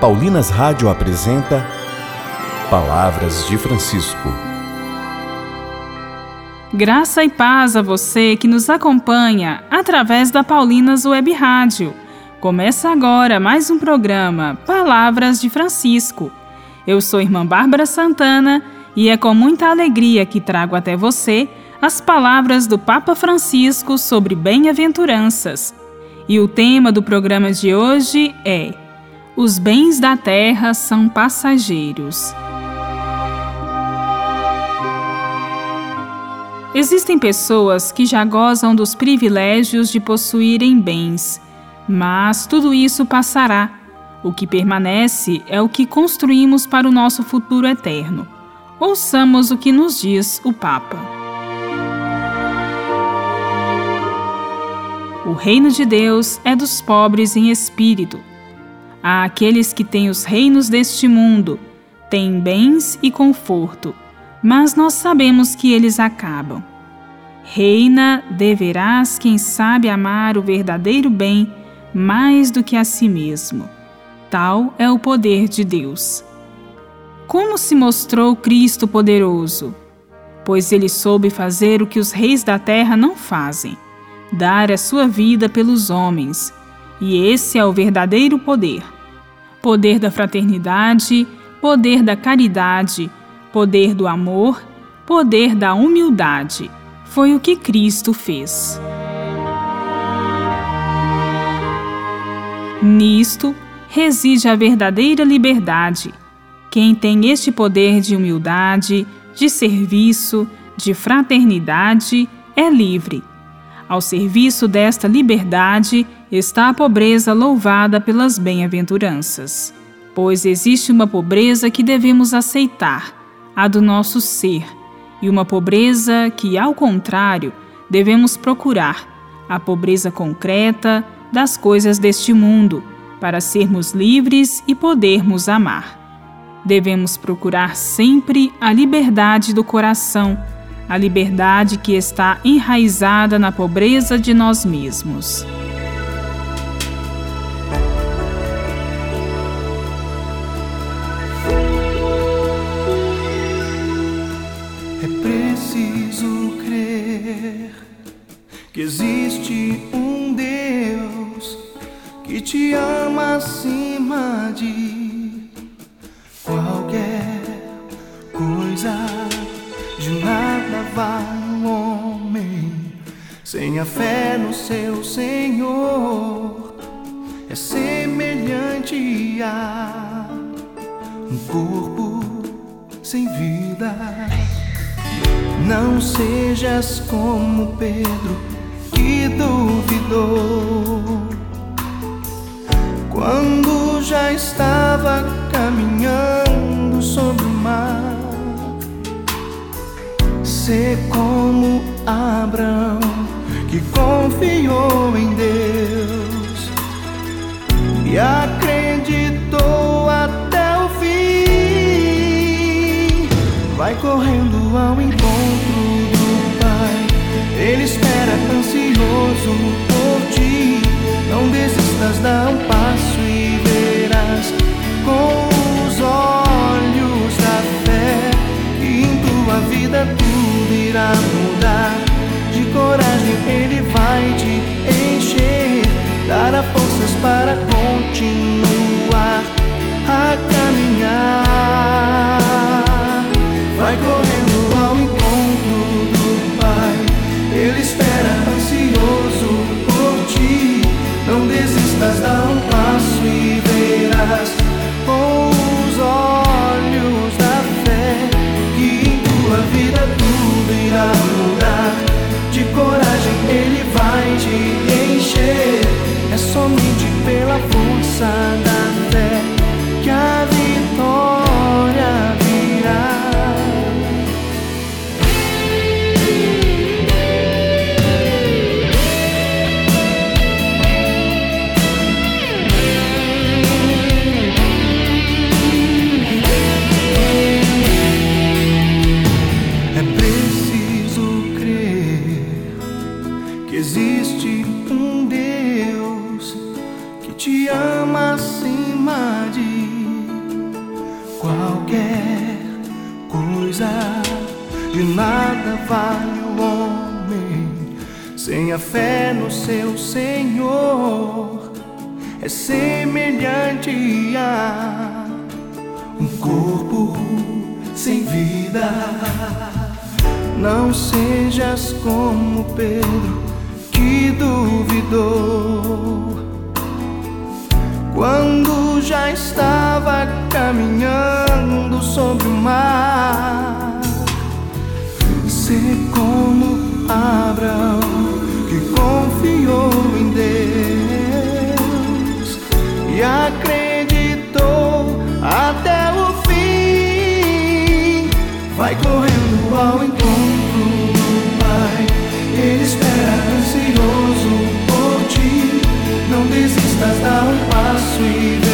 Paulinas Rádio apresenta Palavras de Francisco. Graça e paz a você que nos acompanha através da Paulinas Web Rádio. Começa agora mais um programa Palavras de Francisco. Eu sou irmã Bárbara Santana e é com muita alegria que trago até você as palavras do Papa Francisco sobre bem-aventuranças. E o tema do programa de hoje é os bens da terra são passageiros. Existem pessoas que já gozam dos privilégios de possuírem bens, mas tudo isso passará. O que permanece é o que construímos para o nosso futuro eterno. Ouçamos o que nos diz o Papa. O reino de Deus é dos pobres em espírito aqueles que têm os reinos deste mundo, têm bens e conforto, mas nós sabemos que eles acabam. Reina, deverás quem sabe amar o verdadeiro bem mais do que a si mesmo. Tal é o poder de Deus. Como se mostrou Cristo poderoso? Pois ele soube fazer o que os reis da terra não fazem: dar a sua vida pelos homens. E esse é o verdadeiro poder poder da fraternidade, poder da caridade, poder do amor, poder da humildade. Foi o que Cristo fez. Nisto reside a verdadeira liberdade. Quem tem este poder de humildade, de serviço, de fraternidade, é livre. Ao serviço desta liberdade está a pobreza louvada pelas bem-aventuranças. Pois existe uma pobreza que devemos aceitar, a do nosso ser, e uma pobreza que, ao contrário, devemos procurar, a pobreza concreta das coisas deste mundo, para sermos livres e podermos amar. Devemos procurar sempre a liberdade do coração, a liberdade que está enraizada na pobreza de nós mesmos. que existe um Deus que te ama acima de qualquer coisa. De nada um homem sem a fé no seu Senhor. É semelhante a um corpo sem vida. Não sejas como Pedro que duvidou quando já estava caminhando sobre o mar. Ser como Abraão que confiou em Deus e acreditou até o fim. Vai correndo ao encontro do Pai. Ele espera ansioso para continuar coisa, de nada vale o homem sem a fé no seu Senhor. É semelhante a um corpo sem vida. Não sejas como Pedro que duvidou quando já estava caminhando sobre o mar. Ser como Abraão passo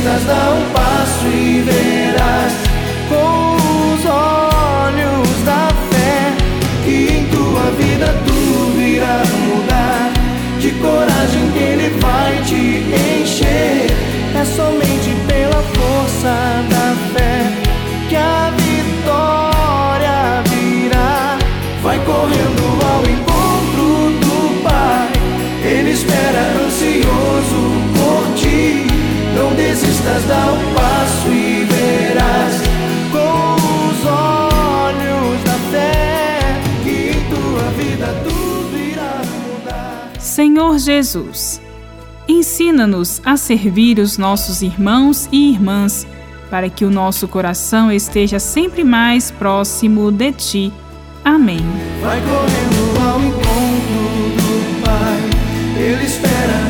Desistas, dá um passo e verás com os olhos da fé que em tua vida tudo irá mudar. De coragem Ele vai te encher. É somente pela força da desistas, dá um passo e verás com os olhos da fé que tua vida tudo irá mudar. Senhor Jesus, ensina-nos a servir os nossos irmãos e irmãs, para que o nosso coração esteja sempre mais próximo de Ti. Amém. Vai correndo ao encontro do Pai. Ele espera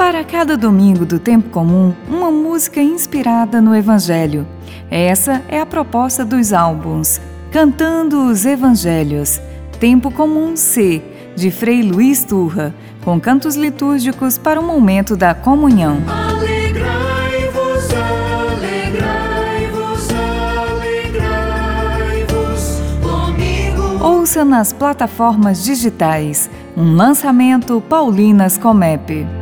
Para cada domingo do tempo comum, uma música inspirada no Evangelho. Essa é a proposta dos álbuns Cantando os Evangelhos, Tempo Comum C, de Frei Luiz Turra, com cantos litúrgicos para o momento da comunhão. Ouça nas plataformas digitais um lançamento Paulinas Comep.